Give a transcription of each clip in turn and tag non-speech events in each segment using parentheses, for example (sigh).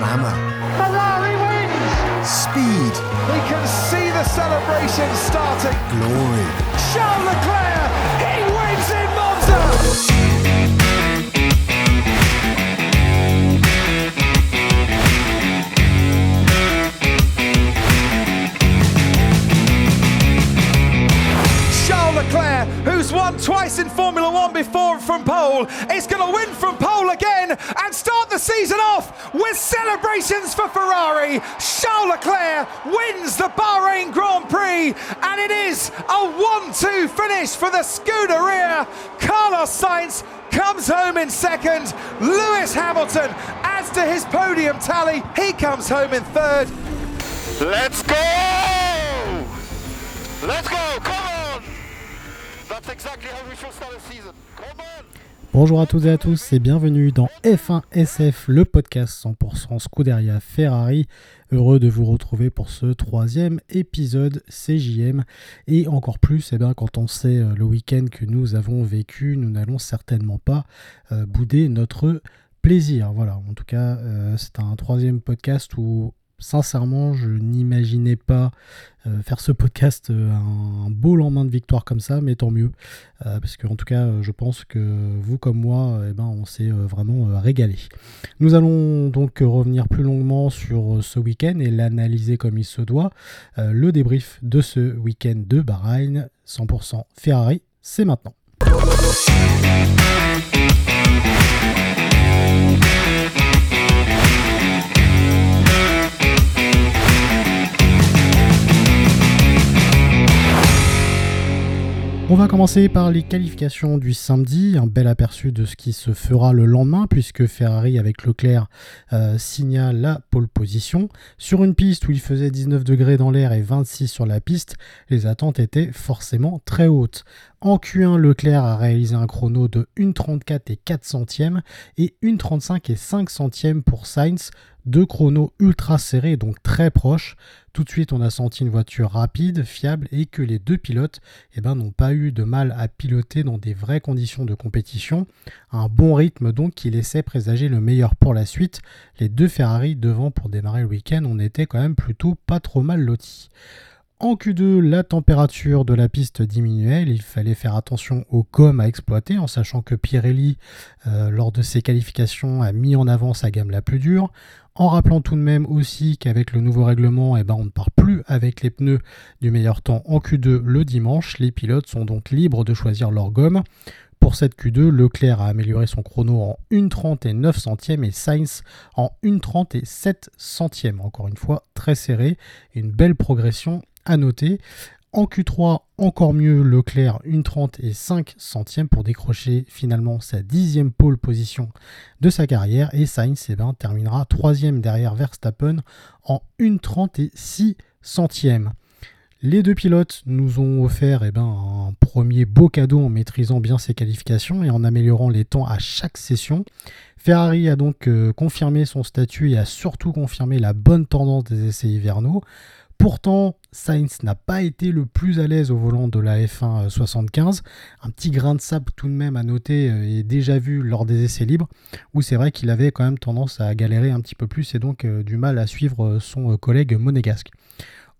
glamour. Ferrari wins! Speed. We can see the celebration starting. Glory. Charles Leclerc, he wins in Monza! Twice in Formula One before from pole, is going to win from pole again and start the season off with celebrations for Ferrari. Charles Leclerc wins the Bahrain Grand Prix, and it is a 1 2 finish for the Scuderia. Carlos Sainz comes home in second. Lewis Hamilton adds to his podium tally. He comes home in third. Let's go! Let's go! Come on! Bonjour à toutes et à tous et bienvenue dans F1 SF, le podcast 100% Scuderia Ferrari. Heureux de vous retrouver pour ce troisième épisode CJM. Et encore plus, eh bien, quand on sait euh, le week-end que nous avons vécu, nous n'allons certainement pas euh, bouder notre plaisir. Voilà, en tout cas, euh, c'est un troisième podcast où sincèrement, je n'imaginais pas euh, faire ce podcast euh, un beau lendemain de victoire comme ça, mais tant mieux. Euh, parce que, en tout cas, je pense que vous comme moi, eh ben, on s'est vraiment régalé. Nous allons donc revenir plus longuement sur ce week-end et l'analyser comme il se doit. Le débrief de ce week-end de Bahreïn, 100% Ferrari, c'est maintenant. On va commencer par les qualifications du samedi, un bel aperçu de ce qui se fera le lendemain puisque Ferrari avec Leclerc euh, signale la pole position. Sur une piste où il faisait 19 degrés dans l'air et 26 sur la piste, les attentes étaient forcément très hautes. En Q1, Leclerc a réalisé un chrono de 1,34 et 4 centièmes et 1,35 et 5 centièmes pour Sainz, deux chronos ultra serrés donc très proches. Tout de suite, on a senti une voiture rapide, fiable et que les deux pilotes eh ben, n'ont pas eu de mal à piloter dans des vraies conditions de compétition. Un bon rythme donc qui laissait présager le meilleur pour la suite. Les deux Ferrari devant pour démarrer le week-end, on était quand même plutôt pas trop mal lotis. En Q2, la température de la piste diminuait. Il fallait faire attention aux gommes à exploiter, en sachant que Pirelli, euh, lors de ses qualifications, a mis en avant sa gamme la plus dure. En rappelant tout de même aussi qu'avec le nouveau règlement, eh ben, on ne part plus avec les pneus du meilleur temps en Q2 le dimanche. Les pilotes sont donc libres de choisir leur gomme. Pour cette Q2, Leclerc a amélioré son chrono en 1,30 et 9 centièmes et Sainz en 1,30 et 7 centièmes. Encore une fois, très serré. Une belle progression à noter. En Q3, encore mieux, Leclerc 1,30 et 5 centièmes pour décrocher finalement sa dixième pole position de sa carrière. Et Sainz eh ben, terminera troisième derrière Verstappen en 1,30 et 6 centièmes. Les deux pilotes nous ont offert eh ben, un premier beau cadeau en maîtrisant bien ses qualifications et en améliorant les temps à chaque session. Ferrari a donc euh, confirmé son statut et a surtout confirmé la bonne tendance des essais hivernaux. Pourtant, Sainz n'a pas été le plus à l'aise au volant de la F1 75. Un petit grain de sable tout de même à noter est déjà vu lors des essais libres, où c'est vrai qu'il avait quand même tendance à galérer un petit peu plus et donc euh, du mal à suivre son euh, collègue monégasque.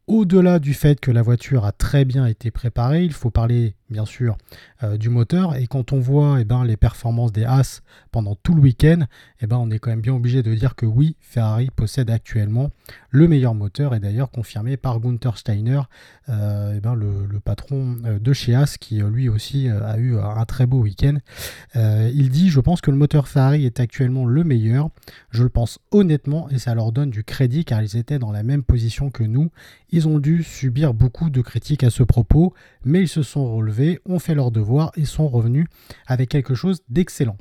Au-delà du fait que la voiture a très bien été préparée, il faut parler bien sûr euh, du moteur. Et quand on voit eh ben, les performances des As pendant tout le week-end, eh ben, on est quand même bien obligé de dire que oui, Ferrari possède actuellement le meilleur moteur et d'ailleurs confirmé par Gunther Steiner, euh, eh ben, le, patron euh, de chez As qui lui aussi a eu un très beau week-end. il dit, je pense que le moteur Ferrari est actuellement le meilleur. Je le pense honnêtement et ça leur donne du crédit car ils étaient dans la même position que nous. Ils ont dû subir beaucoup de critiques à ce propos, mais ils se sont relevés, ont fait leur devoir et sont revenus avec quelque chose d'excellent.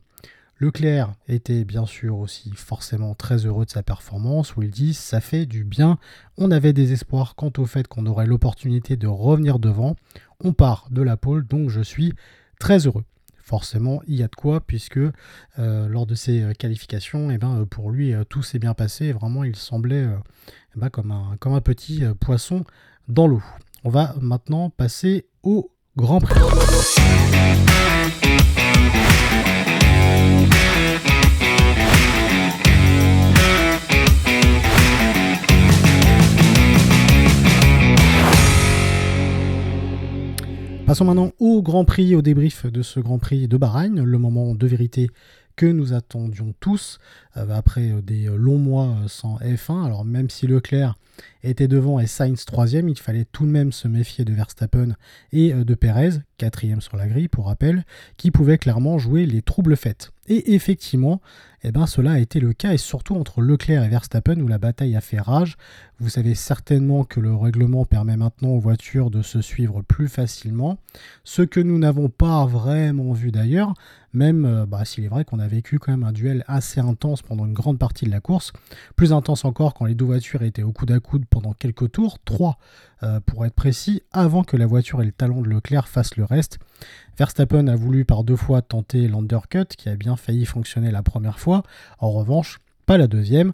Leclerc était bien sûr aussi forcément très heureux de sa performance, où il dit ça fait du bien, on avait des espoirs quant au fait qu'on aurait l'opportunité de revenir devant, on part de la pole, donc je suis très heureux. Forcément, il y a de quoi, puisque euh, lors de ses qualifications, eh ben, pour lui, tout s'est bien passé, et vraiment il semblait eh ben, comme un petit poisson dans l'eau. On va maintenant passer au Grand Prix. Passons maintenant au Grand Prix, au débrief de ce Grand Prix de Bahreïn, le moment de vérité nous attendions tous euh, après euh, des longs mois euh, sans F1. Alors même si Leclerc était devant et Sainz troisième, il fallait tout de même se méfier de Verstappen et de Perez, quatrième sur la grille pour rappel, qui pouvaient clairement jouer les troubles faites. Et effectivement, eh ben, cela a été le cas, et surtout entre Leclerc et Verstappen, où la bataille a fait rage. Vous savez certainement que le règlement permet maintenant aux voitures de se suivre plus facilement, ce que nous n'avons pas vraiment vu d'ailleurs, même euh, bah, s'il est vrai qu'on a vécu quand même un duel assez intense pendant une grande partie de la course, plus intense encore quand les deux voitures étaient au coude à coude pendant quelques tours, trois euh, pour être précis, avant que la voiture et le talon de Leclerc fassent le reste. Verstappen a voulu par deux fois tenter l'undercut, qui a bien failli fonctionner la première fois, en revanche, pas la deuxième.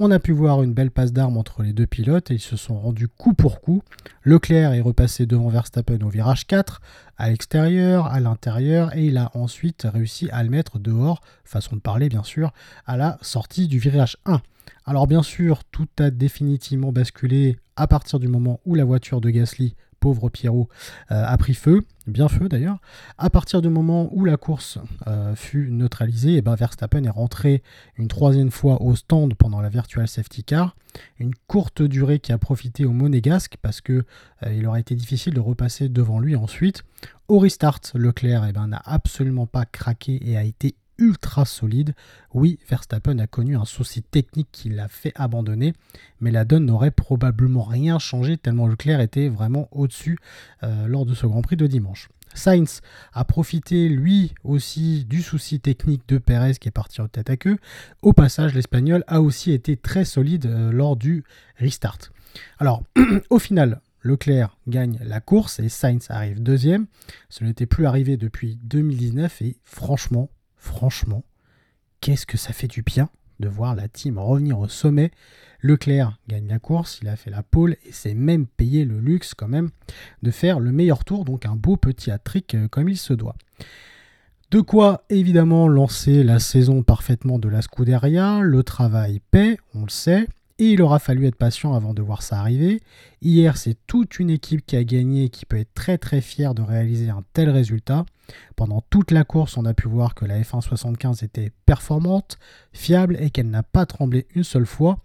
On a pu voir une belle passe d'armes entre les deux pilotes et ils se sont rendus coup pour coup. Leclerc est repassé devant Verstappen au virage 4, à l'extérieur, à l'intérieur, et il a ensuite réussi à le mettre dehors, façon de parler bien sûr, à la sortie du virage 1. Alors bien sûr, tout a définitivement basculé à partir du moment où la voiture de Gasly pauvre Pierrot, euh, a pris feu, bien feu d'ailleurs. À partir du moment où la course euh, fut neutralisée, et eh ben Verstappen est rentré une troisième fois au stand pendant la Virtual Safety Car. Une courte durée qui a profité au Monégasque parce que euh, il aurait été difficile de repasser devant lui ensuite. Au restart, Leclerc eh ben, n'a absolument pas craqué et a été ultra solide. Oui, Verstappen a connu un souci technique qui l'a fait abandonner, mais la donne n'aurait probablement rien changé tellement Leclerc était vraiment au-dessus euh, lors de ce Grand Prix de dimanche. Sainz a profité lui aussi du souci technique de Perez qui est parti en tête à queue. Au passage, l'Espagnol a aussi été très solide euh, lors du restart. Alors, (clears throat) au final, Leclerc gagne la course et Sainz arrive deuxième. Ce n'était plus arrivé depuis 2019 et franchement, franchement, qu'est-ce que ça fait du bien de voir la team revenir au sommet. Leclerc gagne la course, il a fait la pole et s'est même payé le luxe quand même de faire le meilleur tour, donc un beau petit hat-trick euh, comme il se doit. De quoi évidemment lancer la saison parfaitement de la Scuderia, le travail paie, on le sait, et il aura fallu être patient avant de voir ça arriver. Hier, c'est toute une équipe qui a gagné et qui peut être très très fière de réaliser un tel résultat. Pendant toute la course, on a pu voir que la F1 75 était performante, fiable et qu'elle n'a pas tremblé une seule fois.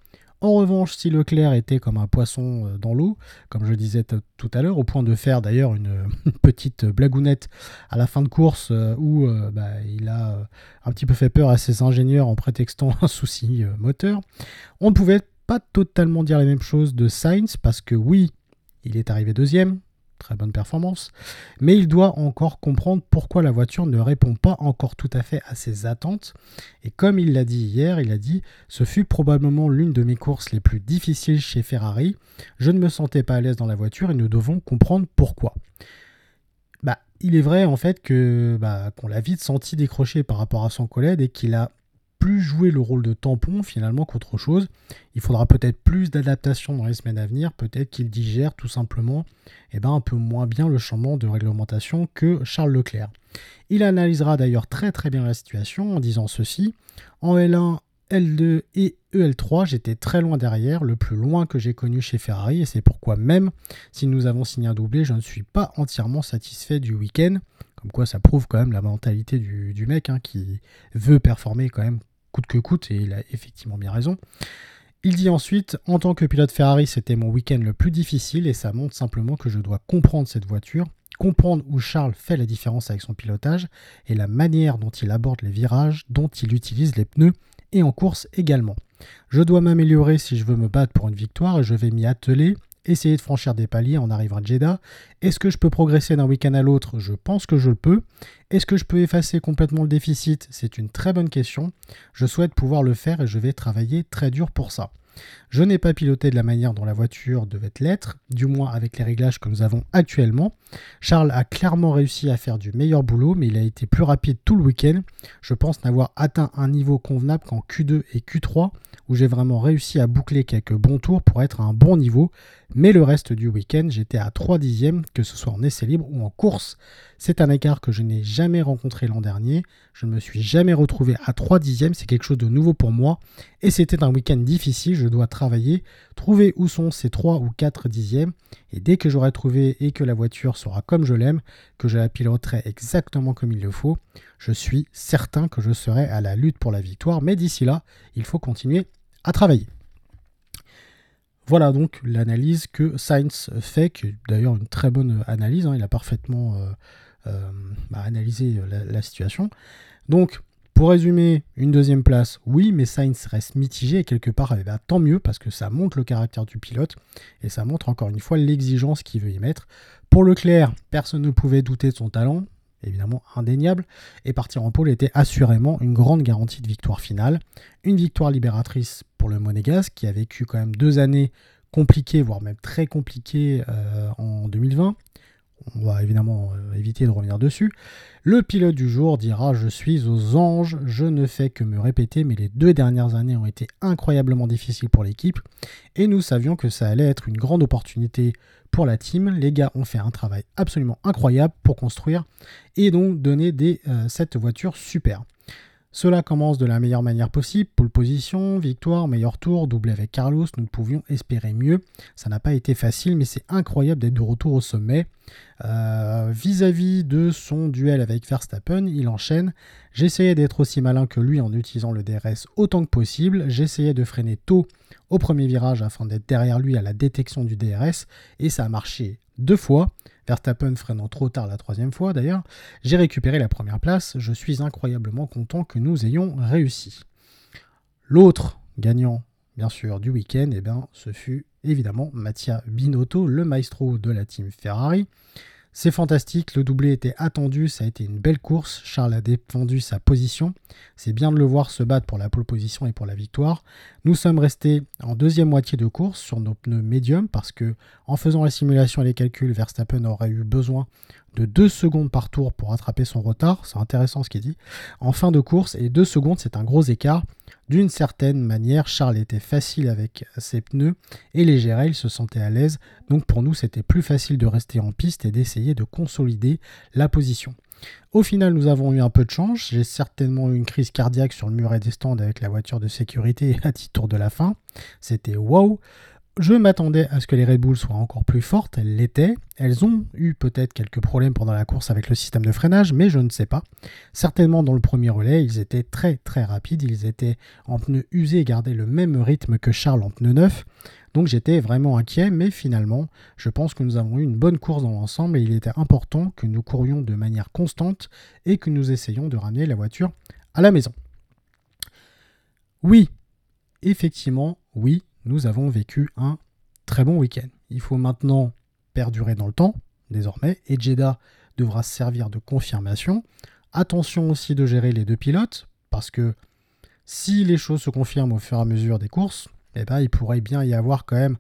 En revanche, si Leclerc était comme un poisson euh, dans l'eau, comme je disais tout à l'heure, au point de faire d'ailleurs (laughs) une, petite blagounette à la fin de course euh, où euh, bah, il a un petit peu fait peur à ses ingénieurs en prétextant (laughs) un souci moteur, on ne pouvait pas totalement dire la même chose de Sainz parce que oui, il est arrivé deuxième, très bonne performance, mais il doit encore comprendre pourquoi la voiture ne répond pas encore tout à fait à ses attentes. Et comme il l'a dit hier, il a dit Ce fut probablement l'une de mes courses les plus difficiles chez Ferrari. Je ne me sentais pas à l'aise dans la voiture et nous devons comprendre pourquoi. Bah, il est vrai en fait que bah, qu'on l'a vite senti décrocher par rapport à son collègue et qu'il a plus jouer le rôle de tampon finalement qu'autre chose. Il faudra peut-être plus d'adaptation dans les semaines à venir, peut-être qu'il digère tout simplement eh ben, un peu moins bien le changement de réglementation que Charles Leclerc. Il analysera d'ailleurs très très bien la situation en disant ceci. En L1, L2 et EL3, j'étais très loin derrière, le plus loin que j'ai connu chez Ferrari, et c'est pourquoi même si nous avons signé un doublé, je ne suis pas entièrement satisfait du week-end. Comme quoi ça prouve quand même la mentalité du, mec hein, qui veut performer quand même coûte que coûte, et il a effectivement bien raison. Il dit ensuite, en tant que pilote Ferrari, c'était mon week-end le plus difficile, et ça montre simplement que je dois comprendre cette voiture, comprendre où Charles fait la différence avec son pilotage, et la manière dont il aborde les virages, dont il utilise les pneus, et en course également. Je dois m'améliorer si je veux me battre pour une victoire, et je vais m'y atteler, essayer de franchir des paliers en arrivant à Jeddah. Est-ce que je peux progresser d'un week-end à l'autre? Je pense que je le peux. Est-ce que je peux effacer complètement le déficit? C'est une très bonne question. Je souhaite pouvoir le faire et je vais travailler très dur pour ça. Je n'ai pas piloté de la manière dont la voiture devait l'être, du moins avec les réglages que nous avons actuellement. Charles a clairement réussi à faire du meilleur boulot, mais il a été plus rapide tout le week-end. Je pense n'avoir atteint un niveau convenable qu'en Q2 et Q3, où j'ai vraiment réussi à boucler quelques bons tours pour être à un bon niveau, mais le reste du week-end, j'étais à 3 dixièmes, que ce soit en essai libre ou en course. C'est un écart que je n'ai jamais rencontré l'an dernier. Je ne me suis jamais retrouvé à 3 dixièmes, c'est quelque chose de nouveau pour moi. Et c'était un week-end difficile, je dois travailler, trouver où sont ces 3 ou 4 dixièmes. Et dès que j'aurai trouvé et que la voiture sera comme je l'aime, que je la piloterai exactement comme il le faut, je suis certain que je serai à la lutte pour la victoire. Mais d'ici là, il faut continuer à travailler. Voilà donc l'analyse que Sainz fait, qui est d'ailleurs une très bonne analyse, hein. il a parfaitement euh, euh, bah, analysé la, situation. Donc, pour résumer, une deuxième place, oui, mais Sainz reste mitigé et quelque part, eh ben, tant mieux parce que ça montre le caractère du pilote et ça montre encore une fois l'exigence qu'il veut y mettre. Pour Leclerc, personne ne pouvait douter de son talent, évidemment indéniable, et partir en pôle était assurément une grande garantie de victoire finale. Une victoire libératrice le Monégasque, qui a vécu quand même deux années compliquées, voire même très compliquées euh, en 2020. On va évidemment euh, éviter de revenir dessus. Le pilote du jour dira Je suis aux anges, je ne fais que me répéter, mais les deux dernières années ont été incroyablement difficiles pour l'équipe et nous savions que ça allait être une grande opportunité pour la team. Les gars ont fait un travail absolument incroyable pour construire et donc donner des, euh, cette voiture super. Cela commence de la meilleure manière possible, pole position, victoire, meilleur tour, doublé avec Carlos, nous pouvions espérer mieux. Ça n'a pas été facile, mais c'est incroyable d'être de retour au sommet. Euh, vis-à-vis de son duel avec Verstappen, il enchaîne. J'essayais d'être aussi malin que lui en utilisant le DRS autant que possible. J'essayais de freiner tôt au premier virage afin d'être derrière lui à la détection du DRS, et ça a marché deux fois. Verstappen freinant trop tard la troisième fois d'ailleurs, j'ai récupéré la première place. Je suis incroyablement content que nous ayons réussi. L'autre gagnant, bien sûr, du week-end, eh bien, ce fut évidemment Mattia Binotto, le maestro de la team Ferrari. C'est fantastique, le doublé était attendu, ça a été une belle course, Charles a défendu sa position, c'est bien de le voir se battre pour la pole position et pour la victoire. Nous sommes restés en deuxième moitié de course sur nos pneus médiums parce que en faisant la simulation et les calculs, Verstappen aurait eu besoin de 2 secondes par tour pour rattraper son retard, c'est intéressant ce qu'il dit, en fin de course et 2 secondes c'est un gros écart. D'une certaine manière, Charles était facile avec ses pneus et les gérer, il se sentait à l'aise. Donc pour nous, c'était plus facile de rester en piste et d'essayer de consolider la position. Au final, nous avons eu un peu de chance. J'ai certainement eu une crise cardiaque sur le muret des stands avec la voiture de sécurité à titre tour de la fin. C'était wow. Je m'attendais à ce que les Red Bull soient encore plus fortes, elles l'étaient. Elles ont eu peut-être quelques problèmes pendant la course avec le système de freinage, mais je ne sais pas. Certainement dans le premier relais, ils étaient très très rapides, ils étaient en pneus usés et gardaient le même rythme que Charles en pneus neufs. Donc j'étais vraiment inquiet, mais finalement, je pense que nous avons eu une bonne course dans l'ensemble et il était important que nous courions de manière constante et que nous essayions de ramener la voiture à la maison. Oui, effectivement, oui, nous avons vécu un très bon week-end. Il faut maintenant perdurer dans le temps, désormais, et Jeddah devra servir de confirmation. Attention aussi de gérer les deux pilotes, parce que si les choses se confirment au fur et à mesure des courses, eh ben, il pourrait bien y avoir quand même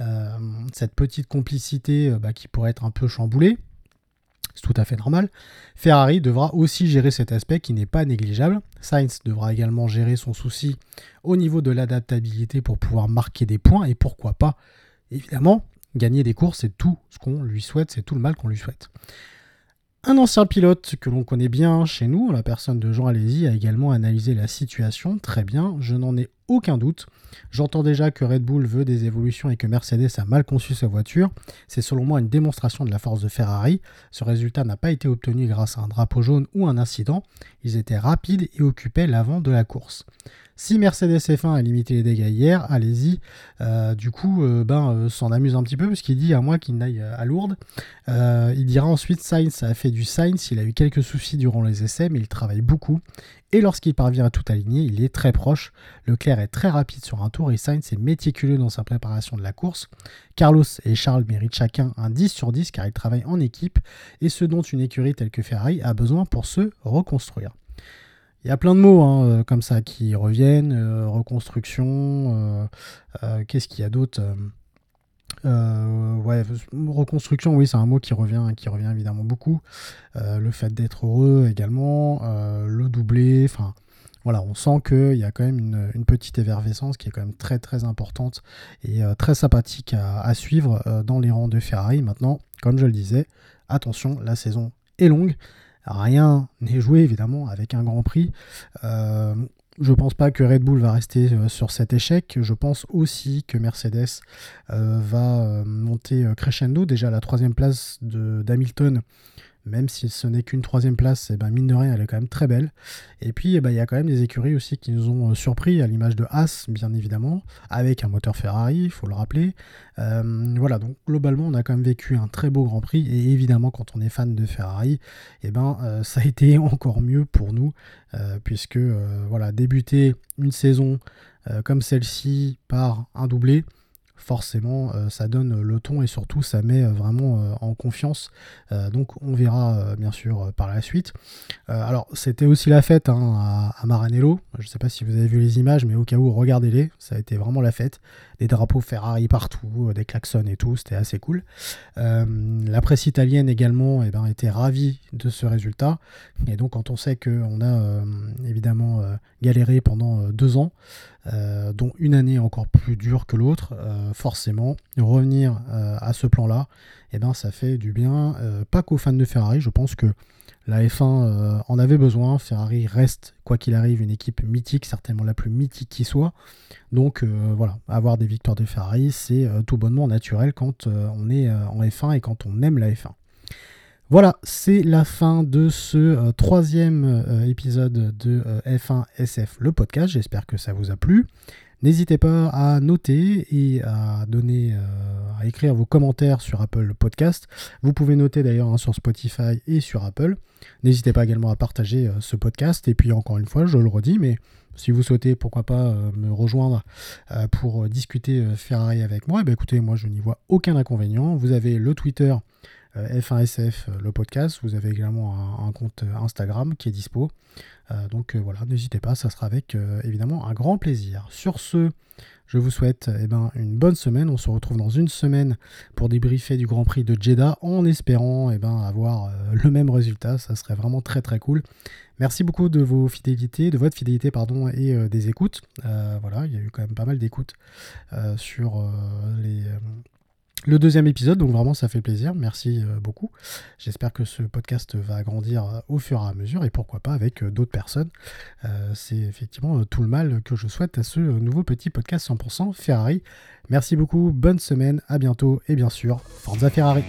euh, cette petite complicité euh, bah, qui pourrait être un peu chamboulée. Tout à fait normal. Ferrari devra aussi gérer cet aspect qui n'est pas négligeable. Sainz devra également gérer son souci au niveau de l'adaptabilité pour pouvoir marquer des points et pourquoi pas, évidemment, gagner des courses, c'est tout ce qu'on lui souhaite, c'est tout le mal qu'on lui souhaite. Un ancien pilote que l'on connaît bien chez nous, la personne de Jean Alési, a également analysé la situation très bien, je n'en ai aucun doute. J'entends déjà que Red Bull veut des évolutions et que Mercedes a mal conçu sa voiture. C'est selon moi une démonstration de la force de Ferrari. Ce résultat n'a pas été obtenu grâce à un drapeau jaune ou un incident. Ils étaient rapides et occupaient l'avant de la course. Si Mercedes F1 a limité les dégâts hier, allez-y. Euh, du coup, euh, ben, euh, s'en amuse un petit peu, parce qu'il dit à moi qu'il n'aille à Lourdes. il dira ensuite Sainz a fait du Sainz, il a eu quelques soucis durant les essais, mais il travaille beaucoup. Et lorsqu'il parvient à tout aligner, il est très proche. Leclerc est très rapide sur un tour et Sainz est méticuleux dans sa préparation de la course. Carlos et Charles méritent chacun un 10 sur 10 car ils travaillent en équipe et ce dont une écurie telle que Ferrari a besoin pour se reconstruire. Il y a plein de mots hein, euh, comme ça qui reviennent. Euh, reconstruction, euh, qu'est-ce qu'il y a d'autre ouais, reconstruction, oui, c'est un mot qui revient, qui revient évidemment beaucoup. le fait d'être heureux également, le doublé, enfin, voilà, on sent qu'il y a quand même une, petite effervescence qui est quand même très très importante et très sympathique à, suivre dans les rangs de Ferrari. Maintenant, comme je le disais, attention, la saison est longue. Rien n'est joué évidemment avec un Grand Prix. Je pense pas que Red Bull va rester euh, sur cet échec. Je pense aussi que Mercedes euh, va euh, monter crescendo. Déjà la troisième place d'Hamilton même si ce n'est qu'une troisième place, eh ben, mine de rien, elle est quand même très belle. Et puis, eh ben, il y a quand même des écuries aussi qui nous ont euh, surpris, à l'image de Haas, bien évidemment, avec un moteur Ferrari, il faut le rappeler. Euh, voilà, donc globalement, on a quand même vécu un très beau Grand Prix, et évidemment, quand on est fan de Ferrari, et eh ben, euh, ça a été (laughs) encore mieux pour nous, puisque voilà, débuter une saison comme celle-ci par un doublé, forcément euh, ça donne le ton et surtout ça met euh, vraiment euh, en confiance. donc on verra bien sûr par la suite. alors c'était aussi la fête hein, à, Maranello. Je ne sais pas si vous avez vu les images, mais au cas où regardez-les. Ça a été vraiment la fête. Des drapeaux Ferrari partout, des klaxons et tout. C'était assez cool. la presse italienne également eh ben, était ravie de ce résultat. Et donc quand on sait qu'on a évidemment galéré pendant deux ans, euh, dont une année encore plus dure que l'autre, euh, forcément, revenir euh, à ce plan-là, eh ben, ça fait du bien, pas qu'aux fans de Ferrari, je pense que la F1 en avait besoin, Ferrari reste, quoi qu'il arrive, une équipe mythique, certainement la plus mythique qui soit, donc voilà, avoir des victoires de Ferrari, c'est tout bonnement naturel quand on est en F1 et quand on aime la F1. Voilà, c'est la fin de ce euh, troisième euh, épisode de euh, F1 SF, le podcast. J'espère que ça vous a plu. N'hésitez pas à noter et à donner, à écrire vos commentaires sur Apple Podcast. Vous pouvez noter d'ailleurs hein, sur Spotify et sur Apple. N'hésitez pas également à partager ce podcast. Et puis encore une fois, je le redis, mais si vous souhaitez, pourquoi pas me rejoindre pour discuter Ferrari avec moi, eh ben, écoutez, moi je n'y vois aucun inconvénient. Vous avez le Twitter F1SF, euh, le podcast. Vous avez également un, compte euh, Instagram qui est dispo. donc voilà, n'hésitez pas, ça sera avec évidemment un grand plaisir. Sur ce, je vous souhaite eh ben, une bonne semaine. On se retrouve dans une semaine pour débriefer du Grand Prix de Jeddah en espérant eh ben, avoir le même résultat. Ça serait vraiment très très cool. Merci beaucoup de vos fidélités, de votre fidélité pardon, et des écoutes. voilà, il y a eu quand même pas mal d'écoutes sur les le deuxième épisode, donc vraiment ça fait plaisir, merci euh, beaucoup. J'espère que ce podcast va grandir euh, au fur et à mesure et pourquoi pas avec euh, d'autres personnes. c'est effectivement tout le mal que je souhaite à ce nouveau petit podcast 100% Ferrari. Merci beaucoup, bonne semaine, à bientôt et bien sûr, Forza Ferrari.